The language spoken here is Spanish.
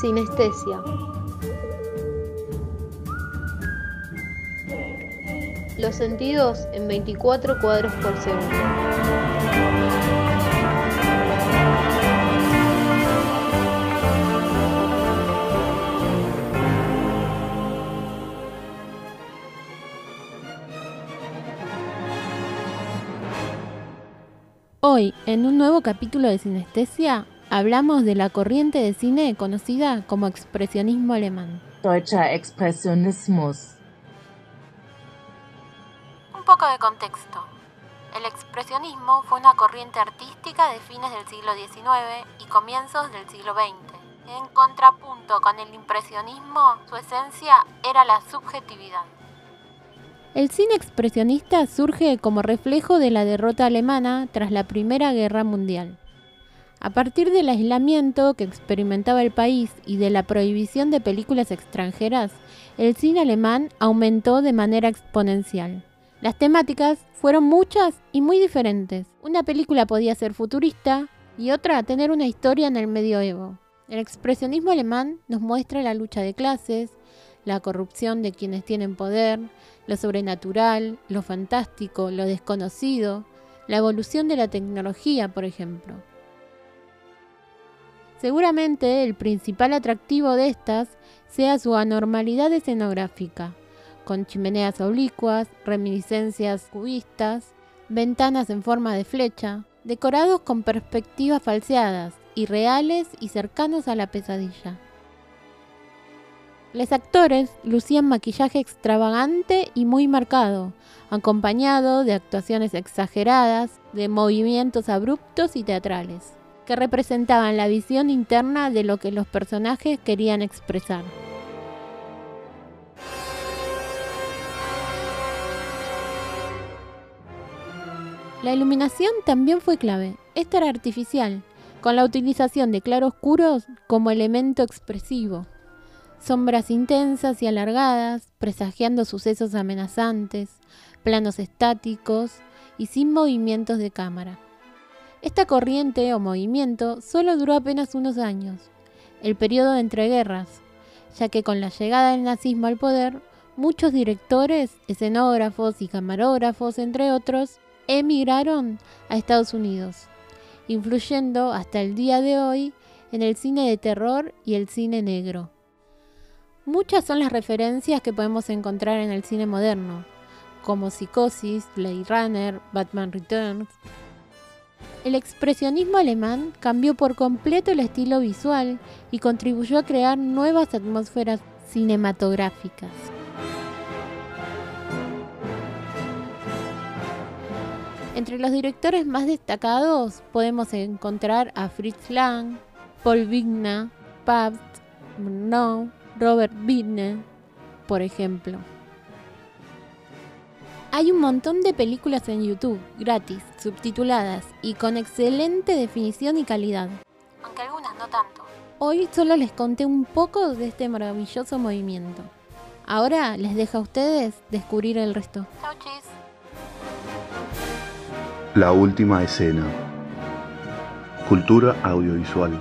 Sinestesia. Los sentidos en 24 cuadros por segundo. Hoy, en un nuevo capítulo de Sinestesia, hablamos de la corriente de cine conocida como expresionismo alemán. Deutscher Expressionismus. Un poco de contexto. El expresionismo fue una corriente artística de fines del siglo XIX y comienzos del siglo XX. En contrapunto con el impresionismo, su esencia era la subjetividad. El cine expresionista surge como reflejo de la derrota alemana tras la Primera Guerra Mundial. A partir del aislamiento que experimentaba el país y de la prohibición de películas extranjeras, el cine alemán aumentó de manera exponencial. Las temáticas fueron muchas y muy diferentes. Una película podía ser futurista y otra tener una historia en el medioevo. El expresionismo alemán nos muestra la lucha de clases, la corrupción de quienes tienen poder, lo sobrenatural, lo fantástico, lo desconocido, la evolución de la tecnología, por ejemplo. Seguramente el principal atractivo de estas sea su anormalidad escenográfica, con chimeneas oblicuas, reminiscencias cubistas, ventanas en forma de flecha, decorados con perspectivas falseadas, irreales y cercanos a la pesadilla. Los actores lucían maquillaje extravagante y muy marcado, acompañado de actuaciones exageradas, de movimientos abruptos y teatrales, que representaban la visión interna de lo que los personajes querían expresar. La iluminación también fue clave. Esta era artificial, con la utilización de claroscuros como elemento expresivo sombras intensas y alargadas, presagiando sucesos amenazantes, planos estáticos y sin movimientos de cámara. Esta corriente o movimiento solo duró apenas unos años, el periodo de entreguerras, ya que con la llegada del nazismo al poder, muchos directores, escenógrafos y camarógrafos, entre otros, emigraron a Estados Unidos, influyendo hasta el día de hoy en el cine de terror y el cine negro. Muchas son las referencias que podemos encontrar en el cine moderno, como Psicosis, Blade Runner, Batman Returns. El expresionismo alemán cambió por completo el estilo visual y contribuyó a crear nuevas atmósferas cinematográficas. Entre los directores más destacados podemos encontrar a Fritz Lang, Paul Vigna, Pabst, Murnau, Robert Bittner, por ejemplo. Hay un montón de películas en YouTube, gratis, subtituladas y con excelente definición y calidad. Aunque algunas no tanto. Hoy solo les conté un poco de este maravilloso movimiento. Ahora les dejo a ustedes descubrir el resto. Chau, chis. La última escena. Cultura audiovisual.